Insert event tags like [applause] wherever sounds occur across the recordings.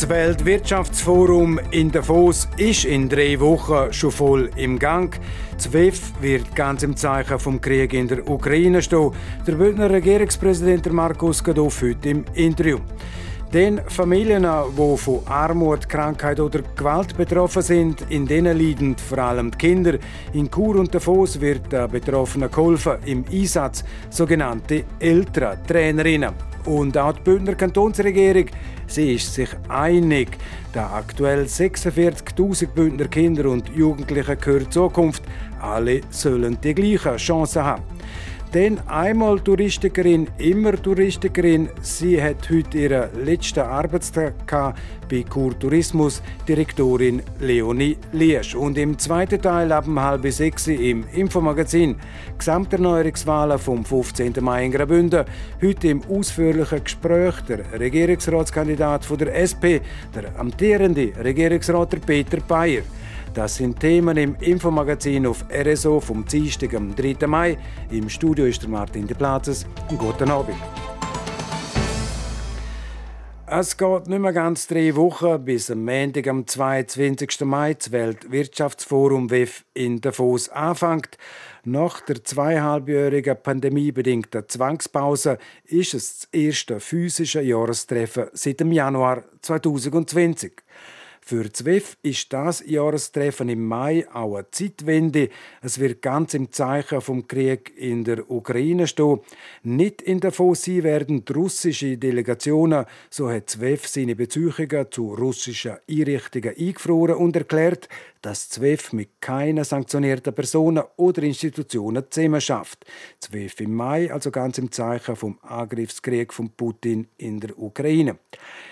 Das Weltwirtschaftsforum in Davos ist in drei Wochen schon voll im Gang. Das WEF wird ganz im Zeichen vom Krieg in der Ukraine stehen. Der Bündner Regierungspräsident Markus Gadoff heute im Interview. Den Familien, die von Armut, Krankheit oder Gewalt betroffen sind, in denen leiden vor allem die Kinder. In Chur und Davos wird den Betroffenen geholfen im Einsatz sogenannte Elterntrainerinnen. Und auch die Bündner Kantonsregierung, sie ist sich einig, da aktuell 46.000 Bündner Kinder und Jugendliche gehört Zukunft. Alle sollen die gleichen Chancen haben. Denn einmal Touristikerin, immer Touristikerin. Sie hat heute ihren letzten Arbeitstag bei Kur Tourismus, Direktorin Leonie Liesch. Und im zweiten Teil ab halb sechs im Infomagazin Gesamterneuerungswahlen vom 15. Mai in Graubünden. Heute im ausführlichen Gespräch der Regierungsratskandidat von der SP, der amtierende Regierungsrat Peter Bayer. Das sind Themen im Infomagazin auf RSO vom Dienstag am 3. Mai. Im Studio ist der Martin de Platzes. Guten Abend. Es geht nicht mehr ganz drei Wochen bis am Montag, am 22. Mai, das Weltwirtschaftsforum WEF in Davos anfängt. Nach der zweieinhalbjährigen pandemiebedingten Zwangspause ist es das erste physische Jahrestreffen seit dem Januar 2020. Für ZWEF ist das Jahrestreffen im Mai auch eine Zeitwende. Es wird ganz im Zeichen vom Krieg in der Ukraine stehen. Nicht in der sein werden die russischen Delegationen, so hat ZWEF seine Beziehungen zu russischen Einrichtungen eingefroren und erklärt, dass ZWEF mit keinen sanktionierten Personen oder Institutionen zusammen schafft. ZWEF im Mai also ganz im Zeichen vom Angriffskrieg von Putin in der Ukraine.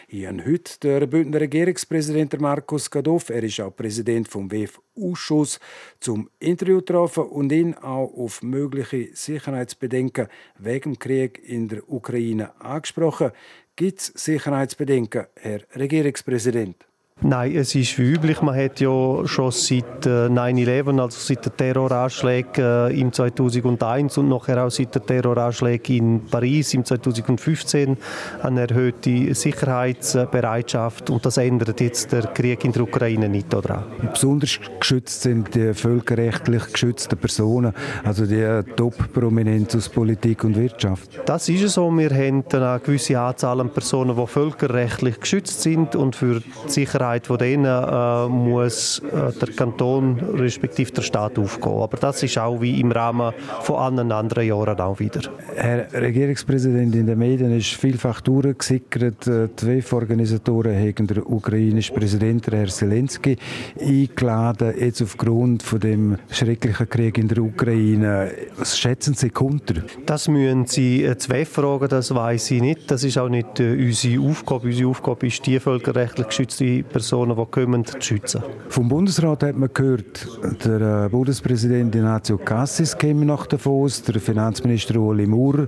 Habe heute den Bündner Regierungspräsident Markus Gadoff, er ist auch Präsident vom WEF-Ausschuss, zum Interview getroffen und ihn auch auf mögliche Sicherheitsbedenken wegen dem Krieg in der Ukraine angesprochen. Gibt es Sicherheitsbedenken, Herr Regierungspräsident? Nein, es ist wie üblich. Man hat ja schon seit 9-11, äh, also seit den Terroranschlägen äh, im 2001 und nachher auch seit den Terroranschlägen in Paris im 2015 eine erhöhte Sicherheitsbereitschaft und das ändert jetzt der Krieg in der Ukraine nicht daran. Besonders geschützt sind die völkerrechtlich geschützten Personen, also die Top-Prominenz aus Politik und Wirtschaft. Das ist so. Wir haben eine gewisse Anzahl an Personen, die völkerrechtlich geschützt sind und für die Sicherheit Sicherheit von denen äh, muss äh, der Kanton respektive der Staat aufgehen. Aber das ist auch wie im Rahmen von allen anderen Jahren auch wieder. Herr Regierungspräsident, in den Medien ist vielfach durchgesickert, äh, die WEF-Organisatoren haben den ukrainischen Präsidenten Herr Zelensky eingeladen, jetzt aufgrund von dem schrecklichen Krieg in der Ukraine. Was schätzen Sie unter? Das müssen Sie die WEF fragen, das weiß ich nicht. Das ist auch nicht unsere Aufgabe. Unsere Aufgabe ist, die völkerrechtlich geschützte Personen, die kommen, zu schützen. Vom Bundesrat hat man gehört, der äh, Bundespräsident Ignazio Cassis käme nach Davos, der Finanzminister Ueli Maurer,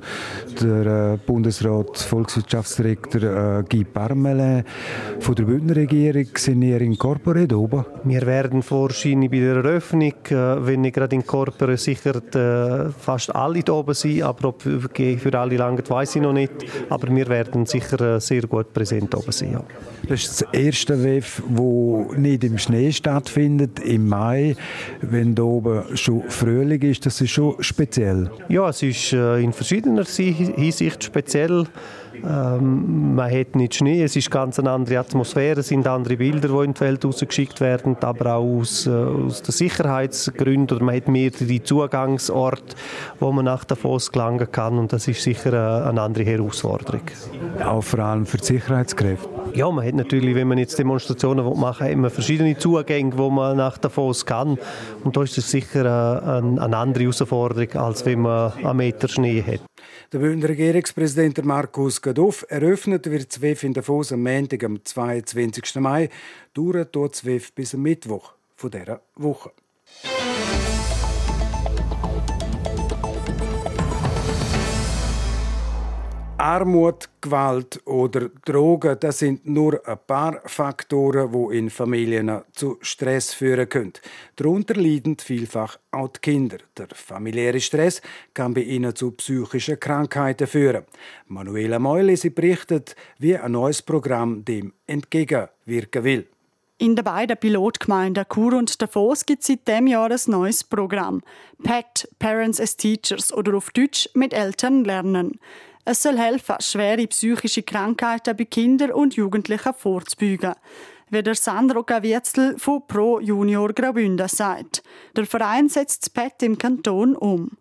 der äh, Bundesrat Volkswirtschaftsdirektor äh, Guy Parmelin. Von der Bündner Regierung sind ihr in Corpore oben? Wir werden wahrscheinlich bei der Eröffnung, wenn nicht gerade in Corpore, sicher fast alle da oben sein, aber ob für alle lange weiß ich noch nicht. Aber wir werden sicher sehr gut präsent oben sein. Ja. Das ist das erste WEF, wo nicht im Schnee stattfindet, im Mai, wenn da oben schon Frühling ist. Das ist schon speziell. Ja, es ist äh, in verschiedener Hinsicht speziell. Ähm, man hat nicht Schnee, es ist ganz eine andere Atmosphäre, es sind andere Bilder, die in die Welt rausgeschickt werden, aber auch aus, äh, aus den Sicherheitsgründen. Oder man hat mehrere Zugangsorte, wo man nach Davos gelangen kann und das ist sicher eine, äh, eine andere Herausforderung. Auch vor allem für die Sicherheitskräfte? Ja, man hat natürlich, wenn man jetzt Demonstrationen machen will, immer verschiedene Zugänge, wo man nach Davos kann und da ist es sicher eine, eine andere Herausforderung, als wenn man einen Meter Schnee hat. Der Bündner Regierungspräsident Markus Gadoff eröffnet wird ZWEF in Davos am Montag, am 22. Mai. Dauert dort ZWEF bis am Mittwoch von dieser Woche. Armut, Gewalt oder Drogen, das sind nur ein paar Faktoren, die in Familien zu Stress führen können. Darunter leiden vielfach auch die Kinder. Der familiäre Stress kann bei ihnen zu psychischen Krankheiten führen. Manuela Meuli berichtet, wie ein neues Programm dem entgegenwirken will. In den beiden Pilotgemeinden Chur und Davos gibt es seit diesem Jahr ein neues Programm. PET, Parents as Teachers oder auf Deutsch mit Eltern lernen. Es soll helfen, schwere psychische Krankheiten bei Kindern und Jugendlichen vorzubeugen. Wie der Sandro Gavietzel von Pro Junior Graubünden sagt. Der Verein setzt das PET im Kanton um.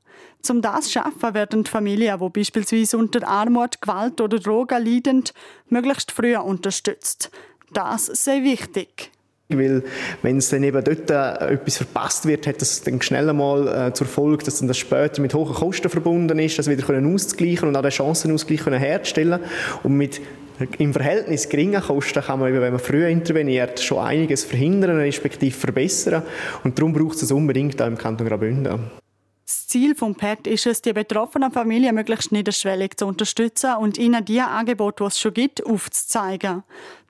Zum das schaffen werden die Familien, die beispielsweise unter Armut, Gewalt oder Drogen leiden, möglichst früh unterstützt. Das sei wichtig. Weil, wenn es dann eben dort äh, etwas verpasst wird, hat das dann schnell einmal äh, zur Folge, dass dann das später mit hohen Kosten verbunden ist, das wieder können auszugleichen und auch den Chancenausgleich können herzustellen und mit im Verhältnis geringen Kosten kann man, wenn man früh interveniert, schon einiges verhindern, respektive verbessern. Und darum braucht es unbedingt auch im Kanton Graubünden. Das Ziel des PET ist es, die betroffenen Familien möglichst niederschwellig zu unterstützen und ihnen die Angebote, die es schon gibt, aufzuzeigen.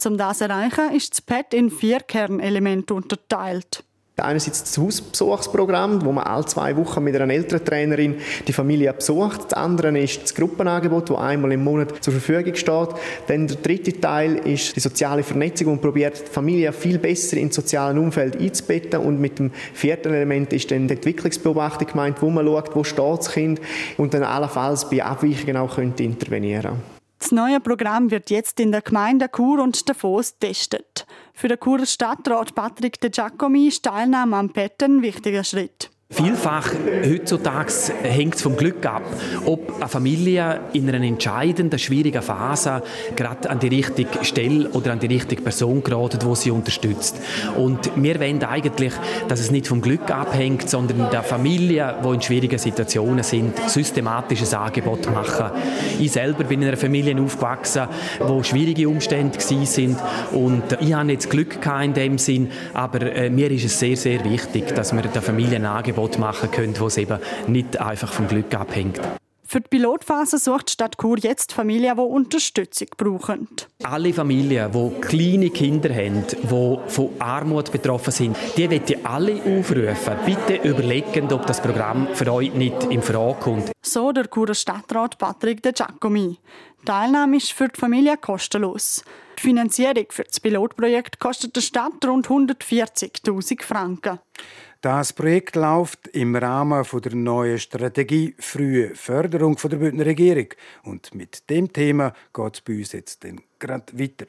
Um das zu erreichen, ist das PET in vier Kernelemente unterteilt. Einerseits das Hausbesuchsprogramm, wo man alle zwei Wochen mit einer älteren Trainerin die Familie besucht. Das andere ist das Gruppenangebot, das einmal im Monat zur Verfügung steht. Dann der dritte Teil ist die soziale Vernetzung und probiert die Familie viel besser ins soziale Umfeld einzubetten. Und mit dem vierten Element ist dann die Entwicklungsbeobachtung gemeint, wo man schaut, wo steht das Kind und dann allenfalls bei Abweichungen auch könnte intervenieren Das neue Programm wird jetzt in der Gemeinde Chur und Davos getestet. Für den Churer Stadtrat Patrick De Giacomi ist Teilnahme am PET ein wichtiger Schritt. Vielfach heutzutage hängt es vom Glück ab, ob eine Familie in einer entscheidenden, schwierigen Phase gerade an die richtige Stelle oder an die richtige Person gerät, wo sie unterstützt. Und wir wollen eigentlich, dass es nicht vom Glück abhängt, sondern der Familie, die in schwierigen Situationen sind, systematisches Angebot machen. Ich selber bin in einer Familie aufgewachsen, wo schwierige Umstände sind und ich habe jetzt Glück in dem Sinn, aber äh, mir ist es sehr, sehr wichtig, dass wir der Familie ein Angebot Angebot machen können, wo es eben nicht einfach vom Glück abhängt. Für die Pilotphase sucht die Stadt Chur jetzt Familien, die Unterstützung brauchen. Alle Familien, die kleine Kinder haben, die von Armut betroffen sind, die möchte ich alle aufrufen. Bitte überlegen, ob das Programm für euch nicht in Frage kommt. So der Churer Stadtrat Patrick De Giacomi. Die Teilnahme ist für die Familie kostenlos. Die Finanzierung für das Pilotprojekt kostet der Stadt rund 140.000 Franken. Das Projekt läuft im Rahmen der neuen Strategie Frühe Förderung der Bündner Regierung. Und mit dem Thema geht es bei uns jetzt gerade weiter.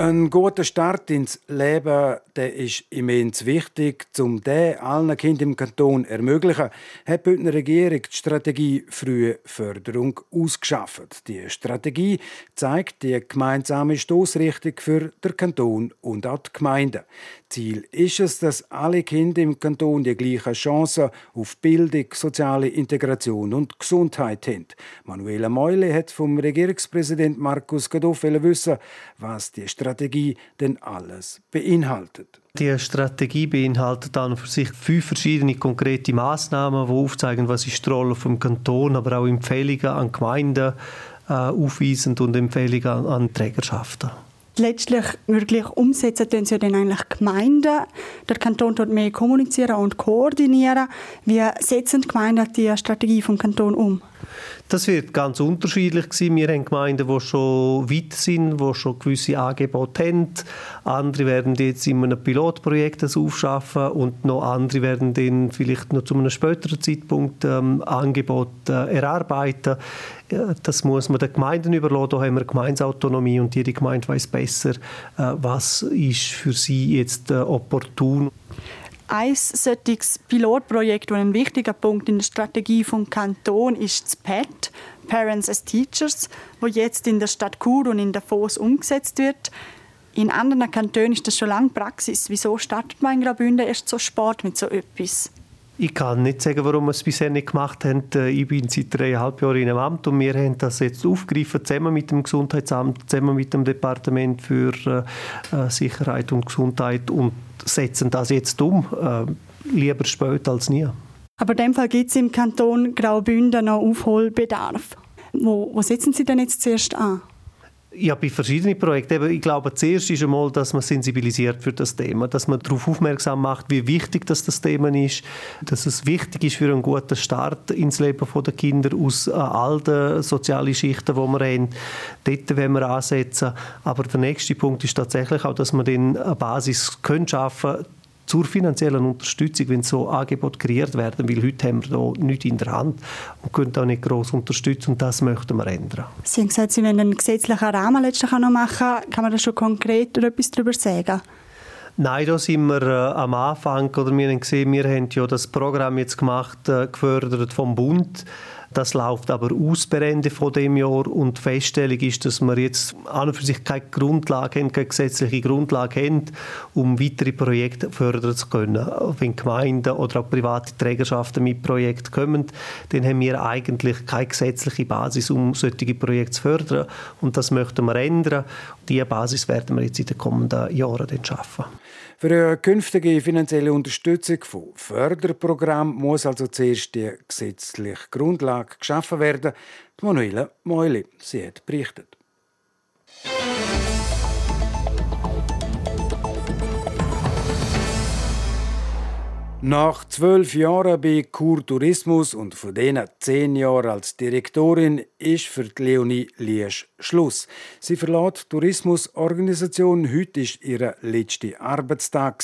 Ein guter Start ins Leben der ist immens wichtig. Um den allen Kindern im Kanton zu ermöglichen, hat die Bündner Regierung die Strategie Frühe Förderung ausgeschafft. Die Strategie zeigt die gemeinsame Stoßrichtung für den Kanton und auch die Gemeinden. Ziel ist es, dass alle Kinder im Kanton die gleichen Chancen auf Bildung, soziale Integration und Gesundheit haben. Manuela Meule hat vom Regierungspräsident Markus Gadoff wissen, was die Strategie denn alles beinhaltet. Die Strategie beinhaltet dann für sich fünf verschiedene konkrete Maßnahmen, die aufzeigen, was ist die Rolle vom Kanton, aber auch Empfehlungen an Gemeinden äh, aufweisen und Empfehlungen an, an Trägerschaften letztlich wirklich umsetzen tun sie dann eigentlich Gemeinden. Der Kanton dort mehr kommunizieren und koordinieren. Wie setzen die Gemeinden die Strategie vom Kanton um? Das wird ganz unterschiedlich sein. Wir haben Gemeinden, die schon weit sind, die schon gewisse Angebote haben. Andere werden jetzt in einem Pilotprojekt das aufschaffen und noch andere werden dann vielleicht noch zu einem späteren Zeitpunkt ähm, Angebote äh, erarbeiten. Das muss man den Gemeinden überlassen. Da haben wir Gemeinsautonomie und jede Gemeinde weiß besser, äh, was ist für sie jetzt äh, opportun ein solches Pilotprojekt und ein wichtiger Punkt in der Strategie vom Kanton ist das PET, Parents as Teachers, wo jetzt in der Stadt Chur und in der Davos umgesetzt wird. In anderen Kantonen ist das schon lange Praxis. Wieso startet man in Graubünden erst so Sport mit so etwas? Ich kann nicht sagen, warum wir es bisher nicht gemacht haben. Äh, ich bin seit dreieinhalb Jahren in einem Amt und wir haben das jetzt aufgegriffen, zusammen mit dem Gesundheitsamt, zusammen mit dem Departement für äh, äh, Sicherheit und Gesundheit und setzen das jetzt um. Lieber spät als nie. Aber in dem Fall gibt es im Kanton Graubünden noch Aufholbedarf. Wo, wo setzen Sie denn jetzt zuerst an? Ja, bei verschiedenen Projekten. Ich glaube, zuerst ist einmal, dass man sensibilisiert für das Thema, dass man darauf aufmerksam macht, wie wichtig das, das Thema ist, dass es wichtig ist für einen guten Start ins Leben der Kinder aus äh, all den sozialen Schichten, die wir haben. Dort wollen wir ansetzen. Aber der nächste Punkt ist tatsächlich auch, dass wir dann eine Basis schaffen können, zur finanziellen Unterstützung, wenn so Angebote kreiert werden, weil heute haben wir da nichts in der Hand und können auch nicht gross unterstützen und das möchten wir ändern. Sie haben gesagt, Sie wollen einen gesetzlichen Rahmen letztlich auch noch machen. Kann man da schon konkret etwas darüber sagen? Nein, da sind wir äh, am Anfang, oder wir haben gesehen, wir haben ja das Programm jetzt gemacht, äh, gefördert vom Bund das läuft aber aus per Ende von dem Jahr und die Feststellung ist, dass wir jetzt an und für sich keine Grundlage haben, keine gesetzliche Grundlage haben, um weitere Projekte fördern zu können. Wenn Gemeinden oder auch private Trägerschaften mit Projekten kommen, dann haben wir eigentlich keine gesetzliche Basis, um solche Projekte zu fördern und das möchten wir ändern. Diese Basis werden wir jetzt in den kommenden Jahren dann schaffen. Für eine künftige finanzielle Unterstützung von Förderprogrammen muss also zuerst die gesetzliche Grundlage geschaffen werden. Manuela Meuli, sie hat berichtet. Nach zwölf Jahren bei Kur Tourismus und von denen zehn Jahren als Direktorin ist für Leonie Liesch Schluss. Sie verlässt die Tourismusorganisation. Heute ist ihr letzter Arbeitstag.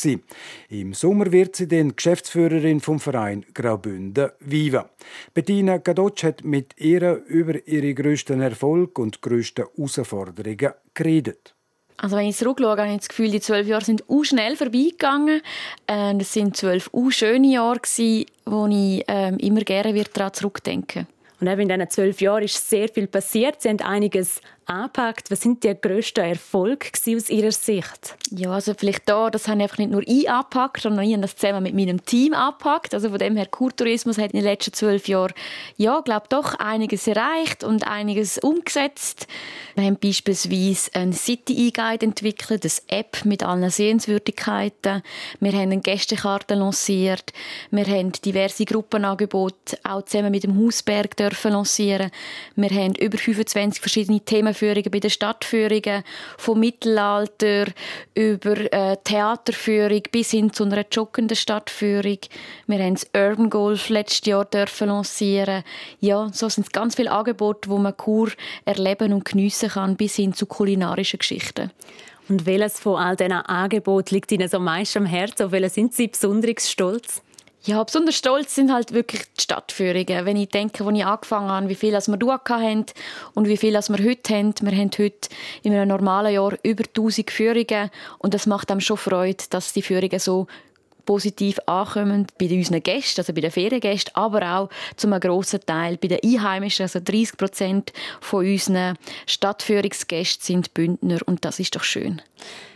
Im Sommer wird sie dann Geschäftsführerin vom Verein Graubünden Viva. Bettina Gadotsch hat mit ihr über ihre grössten Erfolge und grössten Herausforderungen geredet. Also wenn ich zurückschaue, habe ich das Gefühl, die zwölf Jahre sind u schnell vorbeigegangen. Äh, es sind zwölf u schöne Jahre gewesen, wo ich äh, immer gerne daran zurückdenken. Und eben in diesen zwölf Jahren ist sehr viel passiert. Sie haben einiges angepackt. Was sind die grössten Erfolge aus Ihrer Sicht? Ja, also vielleicht da, das habe ich einfach nicht nur ich angepackt, sondern ich habe das zusammen mit meinem Team angepackt. Also von dem her, Kurtourismus hat in den letzten zwölf Jahren, ja, glaube doch einiges erreicht und einiges umgesetzt. Wir haben beispielsweise ein City E-Guide entwickelt, eine App mit allen Sehenswürdigkeiten. Wir haben eine Gästekarte lanciert. Wir haben diverse Gruppenangebote auch zusammen mit dem Hausberg dürfen lancieren. Wir haben über 25 verschiedene Themen Themenführungen bei den Stadtführungen, vom Mittelalter über äh, Theaterführung bis hin zu einer joggenden Stadtführung. Wir haben das Urban Golf letztes Jahr dürfen lancieren. Ja, so sind es ganz viele Angebote, wo man Kur erleben und geniessen kann, bis hin zu kulinarischen Geschichten. Und welches von all diesen Angeboten liegt Ihnen so meist am Herzen? Auf welches sind Sie besonders stolz? Ja, besonders stolz sind halt wirklich die Stadtführungen. Wenn ich denke, als ich angefangen habe, wie viel wir hatten und wie viel wir heute haben. Wir haben heute in einem normalen Jahr über 1000 Führungen und das macht einem schon Freude, dass die Führungen so positiv ankommen bei unseren Gästen, also bei den Feriengästen, aber auch zu einem grossen Teil bei den Einheimischen. Also 30 Prozent von unseren Stadtführungsgästen sind Bündner und das ist doch schön.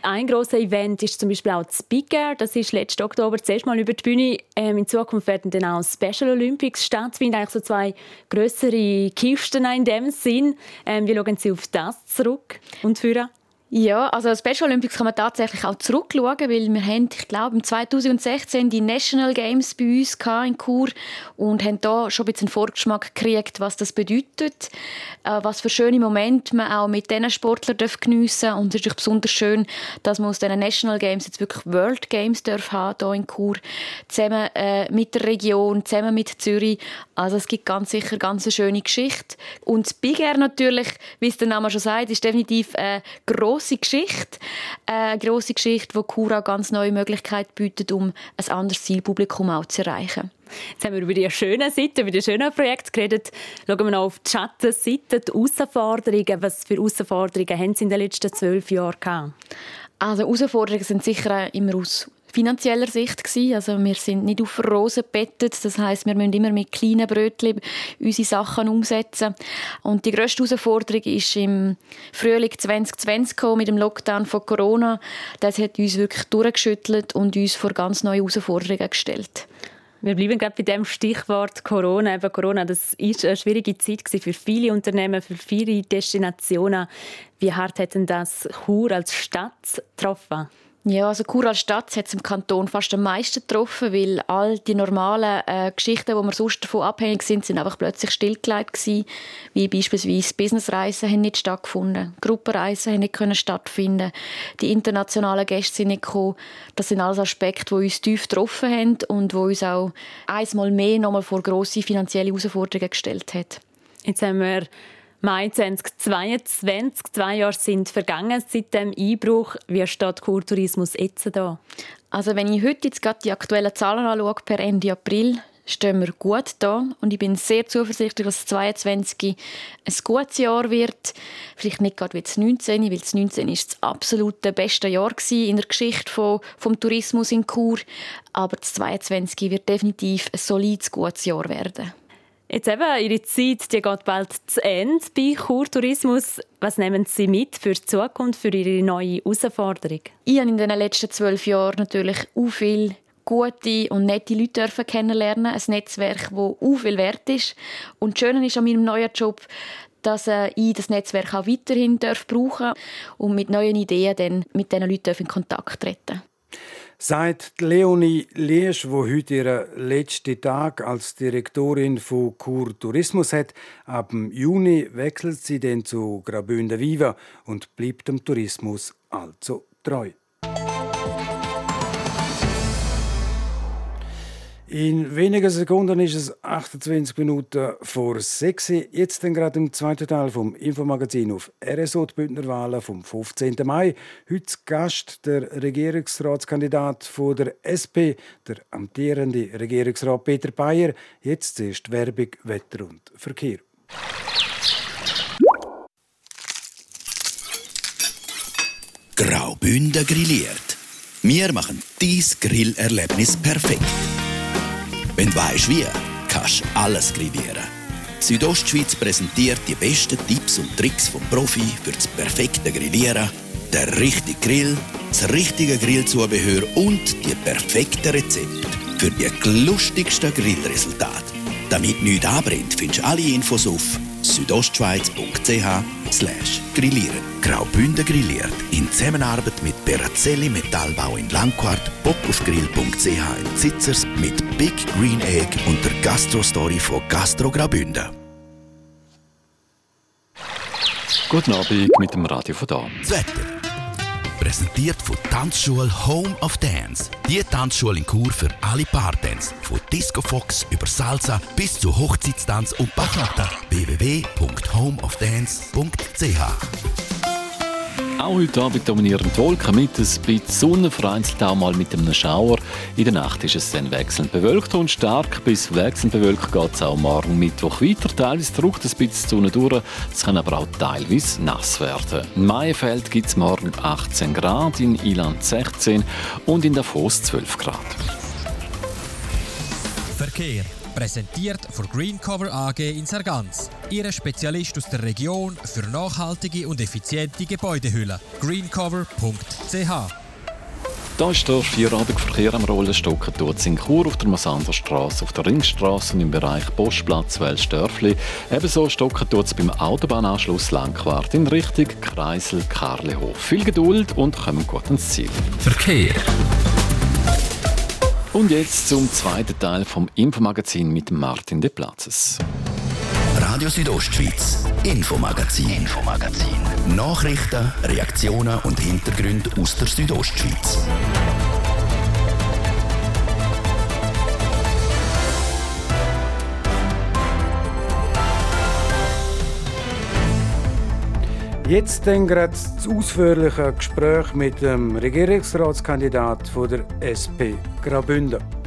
Ein grosses Event ist zum Beispiel auch das Big Air. Das ist letzten Oktober zuerst mal über die Bühne. Ähm, in Zukunft werden dann auch Special Olympics stattfinden. Eigentlich so zwei größere Kisten in dem Sinn. Ähm, wie schauen Sie auf das zurück und führen? Ja, also Special Olympics kann man tatsächlich auch zurückschauen, weil wir haben, ich glaube, 2016 die National Games bei uns in Chur und haben da schon ein bisschen einen Vorgeschmack gekriegt, was das bedeutet, äh, was für schöne Momente man auch mit diesen Sportlern geniessen darf. Und es ist natürlich besonders schön, dass man aus diesen National Games jetzt wirklich World Games darf haben hier in Chur, zusammen äh, mit der Region, zusammen mit Zürich. Also es gibt ganz sicher ganz eine schöne Geschichte. Und das Big Air natürlich, wie es der Name schon sagt, ist definitiv eine grosse Geschichte. Eine grosse Geschichte, die Cura ganz neue Möglichkeiten bietet, um ein anderes Zielpublikum auch zu erreichen. Jetzt haben wir über die schönen Seiten, über die schönen Projekte geredet. Schauen wir noch auf die Schattenseite, die Herausforderungen. Was für Herausforderungen haben Sie in den letzten zwölf Jahren gehabt? Also Herausforderungen sind sicher immer aus finanzieller Sicht gewesen. Also wir sind nicht auf Rosen bettet. Das heißt, wir müssen immer mit kleinen Brötchen unsere Sachen umsetzen. Und die grösste Herausforderung ist im Frühling 2020 gekommen, mit dem Lockdown von Corona. Das hat uns wirklich durchgeschüttelt und uns vor ganz neue Herausforderungen gestellt. Wir bleiben gerade bei dem Stichwort Corona. Eben Corona, das ist eine schwierige Zeit für viele Unternehmen, für viele Destinationen. Wie hart hat das Chur als Stadt getroffen? Ja, also Chur als Stadt hat es im Kanton fast am meisten getroffen, weil all die normalen äh, Geschichten, wo wir sonst davon abhängig sind, sind einfach plötzlich stillgelegt gewesen. Wie beispielsweise Businessreisen haben nicht stattgefunden, Gruppenreisen haben nicht können stattfinden, die internationalen Gäste sind nicht gekommen. Das sind alles Aspekte, die uns tief getroffen haben und wo uns auch einmal mehr nochmal vor grosse finanzielle Herausforderungen gestellt hat. Jetzt haben wir Mai 2022. Zwei Jahre sind vergangen seit dem Einbruch. Wie steht Kurtourismus jetzt da? Also wenn ich heute jetzt gerade die aktuellen Zahlen anschaue, per Ende April, stehen wir gut da und ich bin sehr zuversichtlich, dass 2022 ein gutes Jahr wird. Vielleicht nicht gerade wie das 19, weil das 19 ist das absolute beste Jahr in der Geschichte vom Tourismus in Chur. Aber das 22 wird definitiv ein solides, gutes Jahr werden. Jetzt eben, Ihre Zeit die geht bald zu Ende bei Kurtourismus. Was nehmen Sie mit für die Zukunft, für Ihre neue Herausforderung? Ich habe in den letzten zwölf Jahren natürlich auch viel gute und nette Leute kennenlernen Ein Netzwerk, das auch viel wert ist. Und das Schöne ist an meinem neuen Job, dass äh, ich das Netzwerk auch weiterhin brauchen darf und mit neuen Ideen dann mit diesen Leuten in Kontakt treten Seit Leonie Liesch, wo heute ihren letzten Tag als Direktorin von Kur Tourismus hat, ab Juni wechselt sie dann zu Graubünden Viva und bleibt dem Tourismus also treu. In wenigen Sekunden ist es 28 Minuten vor 6 Jetzt dann gerade im zweiten Teil vom Infomagazin auf RSO die Bündnerwahlen vom 15. Mai. Heute Gast der Regierungsratskandidat von der SP, der amtierende Regierungsrat Peter Bayer. Jetzt zuerst Werbung, Wetter und Verkehr. Graubünden grilliert. Wir machen dies Grillerlebnis perfekt. Wenn du weißt wie, kannst du alles grillieren. Südostschweiz präsentiert die besten Tipps und Tricks vom Profi für das perfekte Grillieren, der richtige Grill, das richtige Grillzubehör und die perfekten Rezepte für die lustigsten Grillresultate. Damit nichts anbrennt, findest du alle Infos auf südostschweiz.ch grillieren. Graubünden grilliert in Zusammenarbeit mit Berazelli Metallbau in Langquart, bockaufgrill.ch in Zitzers mit Big Green Egg und der Gastro-Story von Gastro Graubünden. Guten Abend mit dem Radio von da. Das Wetter. Präsentiert von Tanzschule Home of Dance. Die Tanzschule in Kur für alle Partens. Von Disco Fox über Salsa bis zu Hochzeitstanz und Bachata. www.homeofdance.ch auch heute Abend dominieren die Wolken mit ein bisschen Sonne, vereinzelt auch mal mit einem Schauer. In der Nacht ist es dann wechselnd bewölkt und stark bis wechselnd bewölkt geht es auch morgen Mittwoch weiter. Teilweise drückt es ein bisschen die Sonne durch, es kann aber auch teilweise nass werden. In Maienfeld gibt es morgen 18 Grad, in Iland 16 und in Davos 12 Grad. Verkehr Präsentiert von Greencover AG in Sargans. Ihre Spezialist aus der Region für nachhaltige und effiziente Gebäudehülle. greencover.ch da ist der Vierradverkehr am Rollen. Stocken tut in Chur auf der Massanderstraße, auf der Ringstraße und im Bereich Postplatz Welsdörfli. Ebenso stocken es beim Autobahnanschluss Langquart in Richtung Kreisel Karlehof. Viel Geduld und kommen gut ins Ziel. Verkehr. Und jetzt zum zweiten Teil vom Infomagazin mit Martin De Platzes. Radio Südostschweiz, Infomagazin, Infomagazin. Nachrichten, Reaktionen und Hintergründe aus der Südostschweiz. Jetzt dann gerade das ausführliche Gespräch mit dem Regierungsratskandidat von der SP Graubünden.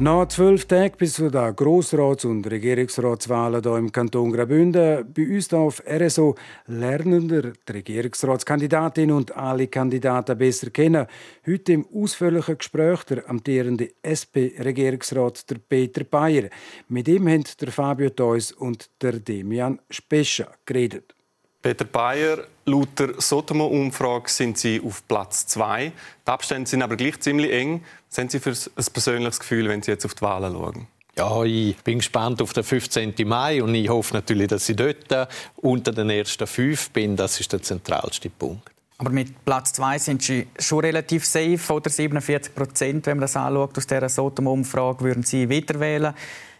Nach zwölf Tagen bis zu den Grossrats- und Regierungsratswahlen hier im Kanton Graubünden, bei uns hier auf RSO, lernen wir die Regierungsratskandidatin und alle Kandidaten besser kennen. Heute im ausführlichen Gespräch der amtierende SP-Regierungsrat Peter Bayer. Mit ihm haben der Fabio Theus und der Demian Spescha geredet. Peter Bayer, laut der Sotomo-Umfrage sind Sie auf Platz 2. Die Abstände sind aber gleich ziemlich eng. Was haben Sie für ein persönliches Gefühl, wenn Sie jetzt auf die Wahlen schauen? Ja, ich bin gespannt auf den 15. Mai und ich hoffe natürlich, dass ich dort unter den ersten fünf bin. Das ist der zentralste Punkt. Aber mit Platz 2 sind Sie schon relativ safe, oder 47 Prozent, wenn man das anschaut, aus dieser Sotom-Umfrage, würden Sie wieder wählen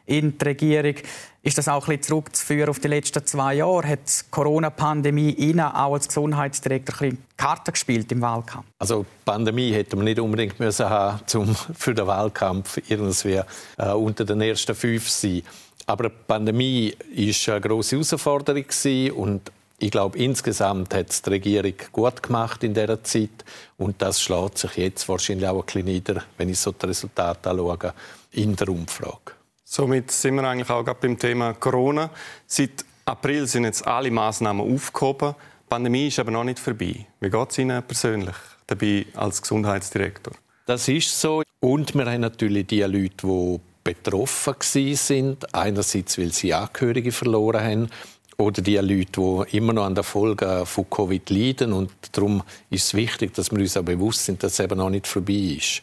in die Regierung. Ist das auch ein bisschen zurückzuführen auf die letzten zwei Jahre? Hat die Corona-Pandemie Ihnen auch als Gesundheitsdirektor ein bisschen Karten gespielt im Wahlkampf? Also die Pandemie hätte man nicht unbedingt müssen haben, um [laughs] für den Wahlkampf irgendwie äh, unter den ersten fünf zu sein. Aber die Pandemie war eine grosse Herausforderung und ich glaube, insgesamt hat es die Regierung gut gemacht in dieser Zeit und das schlägt sich jetzt wahrscheinlich auch ein bisschen nieder, wenn ich so die Resultate anschaue, in der Umfrage. Somit sind wir eigentlich auch gerade beim Thema Corona. Seit April sind jetzt alle Maßnahmen aufgehoben. Die Pandemie ist aber noch nicht vorbei. Wie geht es Ihnen persönlich dabei als Gesundheitsdirektor? Das ist so. Und wir haben natürlich die Leute, die betroffen sind. Einerseits, weil sie Angehörige verloren haben oder die Leute, die immer noch an den Folgen von Covid leiden. Und darum ist es wichtig, dass wir uns auch bewusst sind, dass es eben noch nicht vorbei ist.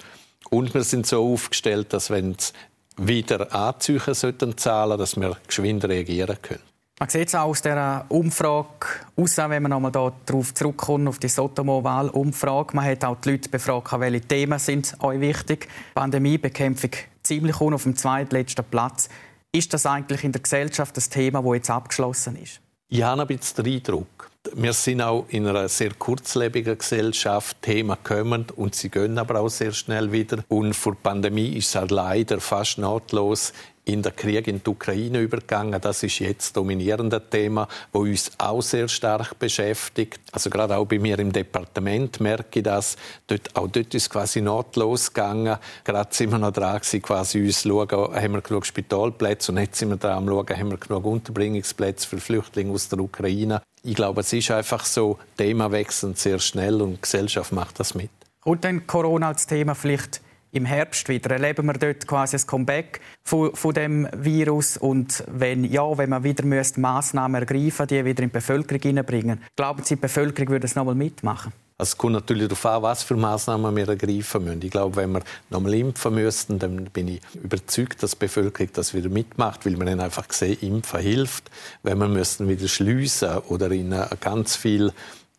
Und wir sind so aufgestellt, dass wenn es wieder anziehen sollten, zahlen, dass wir geschwind reagieren können. Man sieht es auch aus dieser Umfrage aus, wenn man nochmal darauf zurückkommt, auf die Sotomo-Wahl-Umfrage. Man hat auch die Leute befragt, welche Themen sind euch wichtig. Pandemiebekämpfung ziemlich auf dem zweitletzten Platz. Ist das eigentlich in der Gesellschaft das Thema, das jetzt abgeschlossen ist? Ich habe ein bisschen den Eindruck. Wir sind auch in einer sehr kurzlebigen Gesellschaft. Themen kommen und sie gehen aber auch sehr schnell wieder. Und vor der Pandemie ist es halt leider fast nahtlos in den Krieg in die Ukraine übergegangen. Das ist jetzt das dominierende Thema, das uns auch sehr stark beschäftigt. Also gerade auch bei mir im Departement merke ich das. Dort, auch dort ist quasi nahtlos gegangen. Gerade sind wir noch dran gewesen, quasi uns schauen, haben wir genug Spitalplätze und jetzt sind wir dran am schauen, haben wir genug Unterbringungsplätze für Flüchtlinge aus der Ukraine. Ich glaube, es ist einfach so, Thema wechseln sehr schnell und die Gesellschaft macht das mit. Kommt denn Corona als Thema vielleicht im Herbst wieder? Erleben wir dort quasi ein Comeback von, von dem Virus? Und wenn ja, wenn man wieder Massnahmen ergreifen die wieder in die Bevölkerung hineinbringen, glauben Sie, die Bevölkerung würde es noch mal mitmachen? Also es kommt natürlich darauf an, was für Massnahmen wir ergreifen müssen. Ich glaube, wenn wir nochmal impfen müssten, dann bin ich überzeugt, dass die Bevölkerung das wieder mitmacht, weil man einfach sehen, Impfen hilft. Wenn wir müssten wieder schliessen oder in ganz viel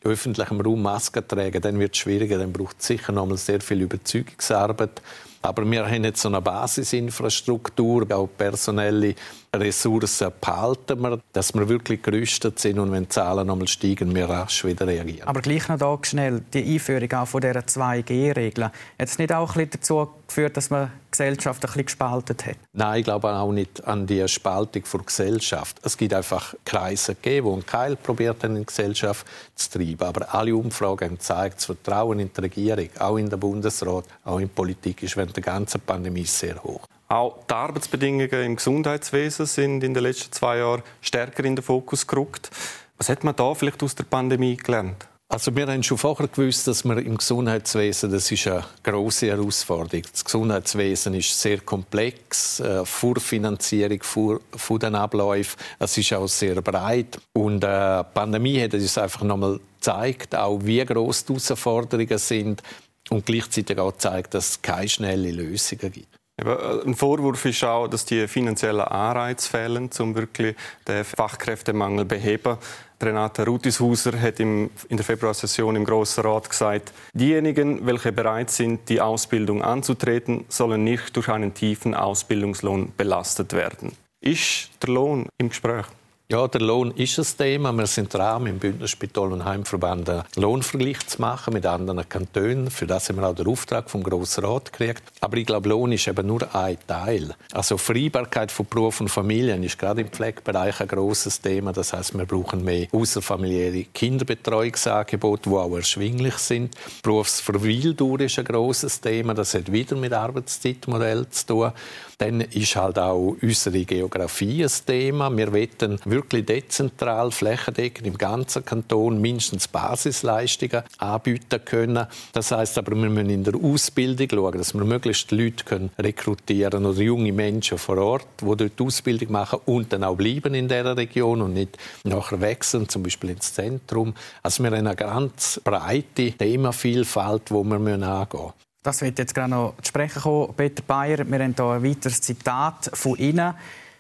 öffentlichem Raum Masken tragen, dann wird es schwieriger. Dann braucht es sicher noch mal sehr viel Überzeugungsarbeit. Aber wir haben jetzt so eine Basisinfrastruktur, auch personelle Ressourcen behalten wir, dass wir wirklich gerüstet sind und wenn die Zahlen nochmal steigen, wir rasch wieder reagieren. Aber gleich noch da schnell, die Einführung auch von dieser 2G-Regel, hat es nicht auch ein bisschen dazu geführt, dass man die Gesellschaft ein bisschen gespalten hat? Nein, ich glaube auch nicht an die Spaltung der Gesellschaft. Es gibt einfach Kreise, gegeben, die einen Keil probiert haben, in die Gesellschaft zu treiben. Aber alle Umfragen haben gezeigt, das Vertrauen in die Regierung, auch in den Bundesrat, auch in die Politik, ist während der ganzen Pandemie sehr hoch. Auch die Arbeitsbedingungen im Gesundheitswesen sind in den letzten zwei Jahren stärker in den Fokus gerückt. Was hat man da vielleicht aus der Pandemie gelernt? Also wir haben schon vorher gewusst, dass wir im Gesundheitswesen, das ist eine große Herausforderung. Das Gesundheitswesen ist sehr komplex, äh, Vorfinanzierung vor, von den Abläufen. Es ist auch sehr breit und äh, die Pandemie hat uns einfach nochmal gezeigt, auch wie groß die Herausforderungen sind und gleichzeitig auch gezeigt, dass es keine schnellen Lösungen gibt. Äh, ein Vorwurf ist auch, dass die finanziellen Anreize fehlen, um wirklich den Fachkräftemangel zu beheben. Renate Rutishauser hat in der Februarsession im Grossen Rat gesagt, diejenigen, welche bereit sind, die Ausbildung anzutreten, sollen nicht durch einen tiefen Ausbildungslohn belastet werden. Ist der Lohn im Gespräch? Ja, der Lohn ist ein Thema. Wir sind dran, im Bündner Spital- und Heimverband einen Lohnvergleich zu machen mit anderen Kantonen. Für das haben wir auch den Auftrag vom Grossen Rat gekriegt. Aber ich glaube, Lohn ist eben nur ein Teil. Also Freibarkeit von Beruf und Familien ist gerade im Pflegebereich ein großes Thema. Das heißt, wir brauchen mehr außerfamiliäre Kinderbetreuungsangebote, die auch erschwinglich sind. Berufsverweildauer ist ein großes Thema. Das hat wieder mit Arbeitszeitmodell zu tun. Dann ist halt auch unsere Geografie ein Thema. Wir wollen wirklich dezentral, flächendeckend im ganzen Kanton mindestens Basisleistungen anbieten können. Das heißt aber, wir müssen in der Ausbildung schauen, dass wir möglichst Leute können rekrutieren oder junge Menschen vor Ort, die dort Ausbildung machen und dann auch bleiben in dieser Region und nicht nachher wechseln, zum Beispiel ins Zentrum. Also wir haben eine ganz breite Themenvielfalt, die wir angehen müssen. Das wird jetzt gerade noch zu sprechen kommen. Peter Bayer, wir haben hier ein weiteres Zitat von Ihnen.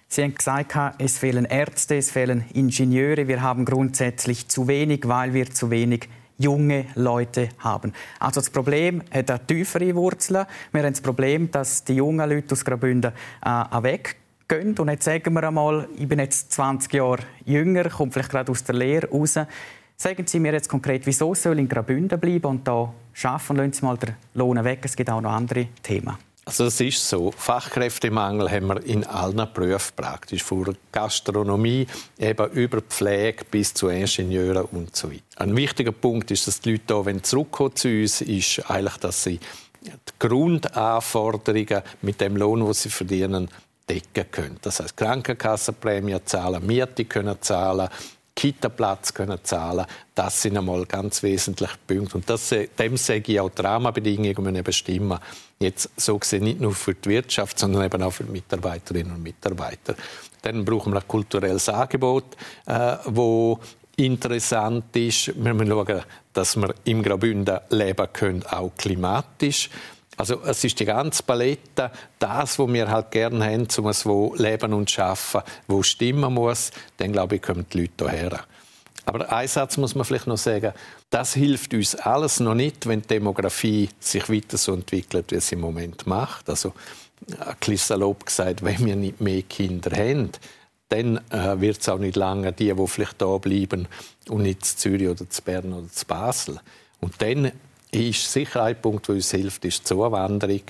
Sie haben gesagt, es fehlen Ärzte, es fehlen Ingenieure. Wir haben grundsätzlich zu wenig, weil wir zu wenig junge Leute haben. Also das Problem hat eine tiefere Wurzeln. Wir haben das Problem, dass die jungen Leute aus Graubünden äh, weggehen. Und jetzt sagen wir einmal, ich bin jetzt 20 Jahre jünger, komme vielleicht gerade aus der Lehre raus. Sagen Sie mir jetzt konkret, wieso soll in Graubünden bleiben und da arbeiten? Lassen Sie mal den Lohn weg. Es gibt auch noch andere Themen. Also es ist so, Fachkräftemangel haben wir in allen Berufen praktisch, von Gastronomie eben über Pflege bis zu Ingenieuren und so weiter. Ein wichtiger Punkt ist, dass die Leute hier, wenn sie zurückkommen zu uns, ist eigentlich, dass sie die Grundanforderungen mit dem Lohn, den sie verdienen, decken können. Das heißt Krankenkassenprämie zahlen, Miete können zahlen, Kita-Platz können zahlen Das sind einmal ganz wesentliche Punkte. Und das, dem sage ich auch die Rahmenbedingungen müssen bestimmen. Jetzt so gesehen nicht nur für die Wirtschaft, sondern eben auch für die Mitarbeiterinnen und Mitarbeiter. Dann brauchen wir ein kulturelles Angebot, äh, wo interessant ist. Wir müssen schauen, dass wir im Graubünden leben können, auch klimatisch. Also es ist die ganze Palette, das, was wir halt gerne haben, um es wo leben und schaffen, wo stimmen muss, dann glaube ich, kommen die Leute hierher. Aber ein Satz muss man vielleicht noch sagen, das hilft uns alles noch nicht, wenn die Demografie sich weiter so entwickelt, wie sie im Moment macht. Also ein salopp gesagt, wenn wir nicht mehr Kinder haben, dann äh, wird es auch nicht lange die, die vielleicht da bleiben und nicht zu Zürich oder zu Bern oder zu Basel. Und dann ist sicher ein Punkt, der uns hilft, ist die Zuwanderung.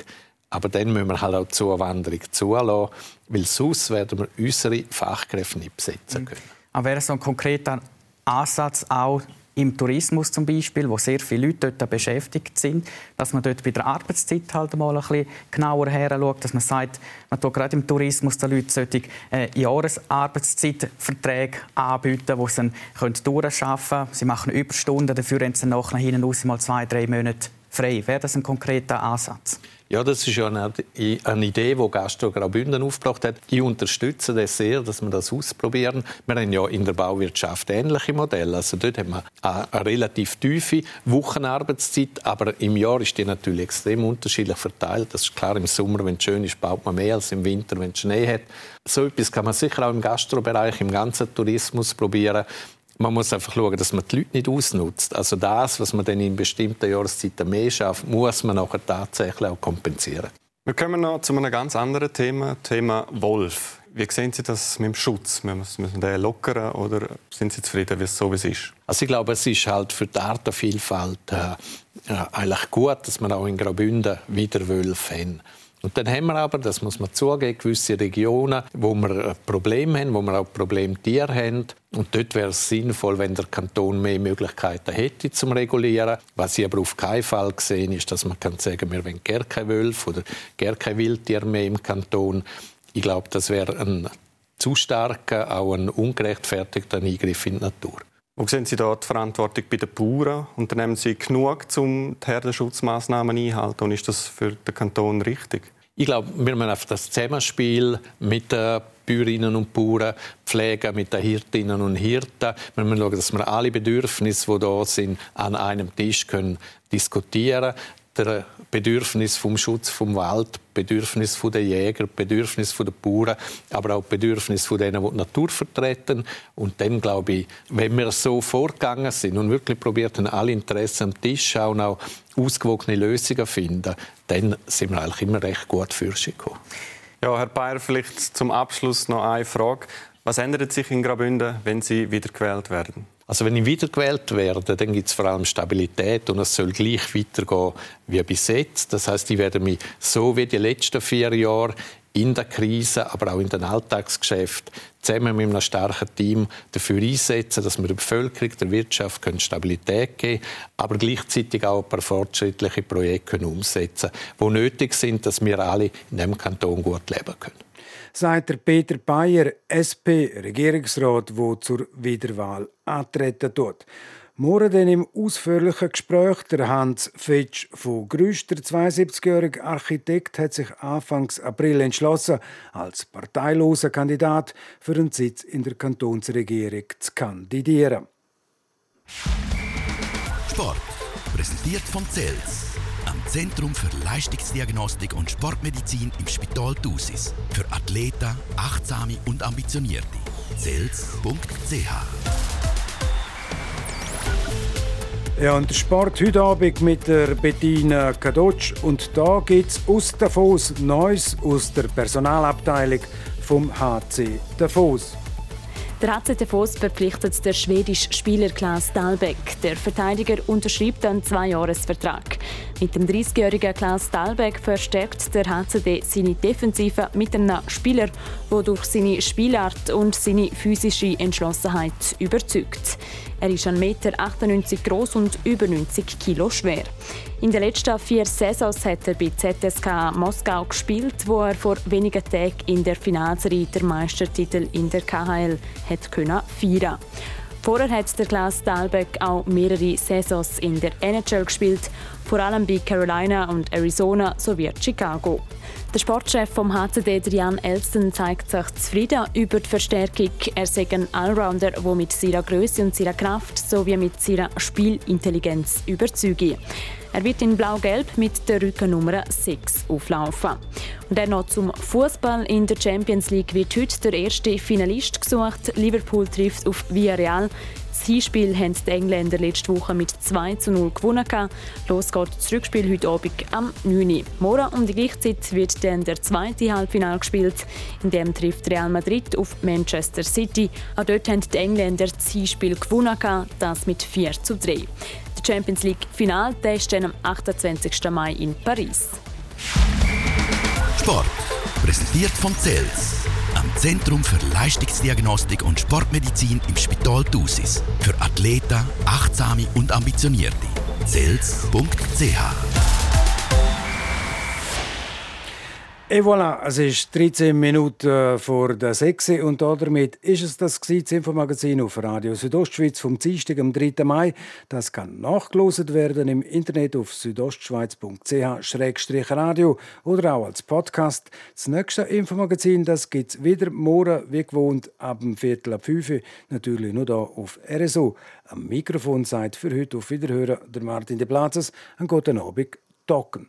Aber dann müssen wir halt auch die Zuwanderung zulassen, weil sonst werden wir unsere Fachkräfte nicht besetzen mhm. können. Aber wäre so ein konkreter Ansatz auch im Tourismus zum Beispiel, wo sehr viele Leute dort beschäftigt sind, dass man dort bei der Arbeitszeit halt mal ein bisschen genauer heranschaut, dass man sagt, man tut gerade im Tourismus den Leuten solche äh, Jahresarbeitszeitverträge anbieten, wo sie dann durcharbeiten können. Sie machen Überstunden, dafür haben sie nachher hinten raus mal zwei, drei Monate frei. Wäre das ein konkreter Ansatz? Ja, das ist ja eine, eine Idee, die Gastro Graubünden aufgebracht hat. Ich unterstütze das sehr, dass wir das ausprobieren. Wir haben ja in der Bauwirtschaft ähnliche Modelle. Also dort haben wir eine, relativ tiefe Wochenarbeitszeit, aber im Jahr ist die natürlich extrem unterschiedlich verteilt. Das ist klar, im Sommer, wenn es schön ist, baut man mehr als im Winter, wenn es Schnee hat. So etwas kann man sicher auch im Gastrobereich, im ganzen Tourismus probieren. Man muss einfach schauen, dass man die Leute nicht ausnutzt. Also das, was man dann in bestimmten Jahreszeiten mehr schafft, muss man nachher tatsächlich auch kompensieren. Wir kommen noch zu einem ganz anderen Thema, Thema Wolf. Wie sehen Sie das mit dem Schutz? Müssen wir den lockern oder sind Sie zufrieden, wie es so wie es ist? Also ich glaube, es ist halt für die Artenvielfalt äh, äh, eigentlich gut, dass wir auch in Graubünden wieder Wölfe haben. Und dann haben wir aber, das muss man zugeben, gewisse Regionen, wo wir Probleme haben, wo wir auch Problemtiere haben. Und dort wäre es sinnvoll, wenn der Kanton mehr Möglichkeiten hätte zum Regulieren. Was ich aber auf keinen Fall gesehen ist, dass man kann sagen, wir wollen gar keine Wölfe oder gar keine Wildtiere mehr im Kanton. Ich glaube, das wäre ein zu starker, auch ein ungerechtfertigter Eingriff in die Natur. Wo sehen Sie da die Verantwortung bei den Bauern? Unternehmen Sie genug, um die Herdenschutzmaßnahmen einzuhalten? Und ist das für den Kanton richtig? Ich glaube, wir müssen auf das Zusammenspiel mit den Bäuerinnen und Bauern pflegen, mit den Hirtinnen und Hirten. Wir müssen schauen, dass wir alle Bedürfnisse, die da sind, an einem Tisch können diskutieren können Bedürfnis vom Schutz vom Wald, Bedürfnis der Jäger, Bedürfnis der Bauern, aber auch Bedürfnis von denen, die die Natur vertreten. Und dann glaube ich, wenn wir so vorgegangen sind und wirklich probiert haben, alle Interessen am Tisch auch noch ausgewogene Lösungen finden, dann sind wir eigentlich immer recht gut für gekommen. Ja, Herr Bayer, vielleicht zum Abschluss noch eine Frage. Was ändert sich in Graubünden, wenn Sie wiedergewählt werden? Also wenn ich wiedergewählt werde, dann gibt es vor allem Stabilität und es soll gleich weitergehen wie bis jetzt. Das heißt, ich werde mich so wie die letzten vier Jahre in der Krise, aber auch in den Alltagsgeschäften zusammen mit einem starken Team dafür einsetzen, dass wir der Bevölkerung, der Wirtschaft Stabilität geben können, aber gleichzeitig auch ein paar fortschrittliche Projekte umsetzen können, die nötig sind, dass wir alle in diesem Kanton gut leben können sagt der Peter Bayer, SP-Regierungsrat, der zur Wiederwahl antreten tut. Morgen dann im ausführlichen Gespräch der Hans Fetsch von Grüsch, der 72-jährige Architekt, hat sich Anfang April entschlossen, als parteiloser Kandidat für einen Sitz in der Kantonsregierung zu kandidieren. Sport präsentiert von Zels, am Zentrum für Leistungsdiagnostik und Sportmedizin im Spital Thusis. Für Athleten, Achtsame und Ambitionierte. Zels.ch ja, und der Sport heute Abend mit der Bettina Kadotsch. Und da gibt es aus Davos Neues aus der Personalabteilung vom HC Davos. Der HC Davos verpflichtet der schwedische Spieler Klaas Dahlbeck. Der Verteidiger unterschreibt einen Zweijahresvertrag. Mit dem 30-jährigen Klaas Dahlbeck verstärkt der HCD seine Defensive mit einem Spieler, der durch seine Spielart und seine physische Entschlossenheit überzeugt. Er ist 1,98 Meter groß und über 90 Kilo schwer. In den letzten vier Saisons hat er bei ZSK Moskau gespielt, wo er vor wenigen Tagen in der Finalserie der Meistertitel in der KHL hat können feiern. Vorher hat der Klaus Dahlbeck auch mehrere Saisons in der NHL gespielt, vor allem bei Carolina und Arizona sowie Chicago. Der Sportchef vom HCD, Jan Elston, zeigt sich zufrieden über die Verstärkung. Er sei ein Allrounder, der mit seiner Größe und seiner Kraft sowie mit seiner Spielintelligenz überzeugt. Er wird in Blau-Gelb mit der Rückennummer 6 auflaufen. Und dann noch zum Fußball. In der Champions League wird heute der erste Finalist gesucht. Liverpool trifft auf Villarreal. Das Hinspiel haben die Engländer letzte Woche mit 2 zu 0 gewonnen. Los geht das Rückspiel heute Abend am 9. Uhr. Morgen um die gleiche Zeit wird dann der zweite Halbfinale gespielt. In dem trifft Real Madrid auf Manchester City. Auch dort haben die Engländer das Hinspiel gewonnen, das mit 4 zu 3. Das Champions League Final ist dann am 28. Mai in Paris. Sport präsentiert vom CELS, am Zentrum für Leistungsdiagnostik und Sportmedizin im Spital Thusis. Für Athleten, Achtsame und Ambitionierte. CELS.ch Et voilà, es ist 13 Minuten vor der 6 und damit ist es das Infomagazin auf Radio Südostschweiz vom Dienstag am 3. Mai. Das kann nachgelost werden im Internet auf südostschweiz.ch-radio oder auch als Podcast. Das nächste Infomagazin das gibt es wieder morgen, wie gewohnt, ab dem Viertel ab 5 Uhr, natürlich nur hier auf RSO. Am Mikrofon seid für heute auf Wiederhören der Martin de Platzes. Einen guten Abend, Docken.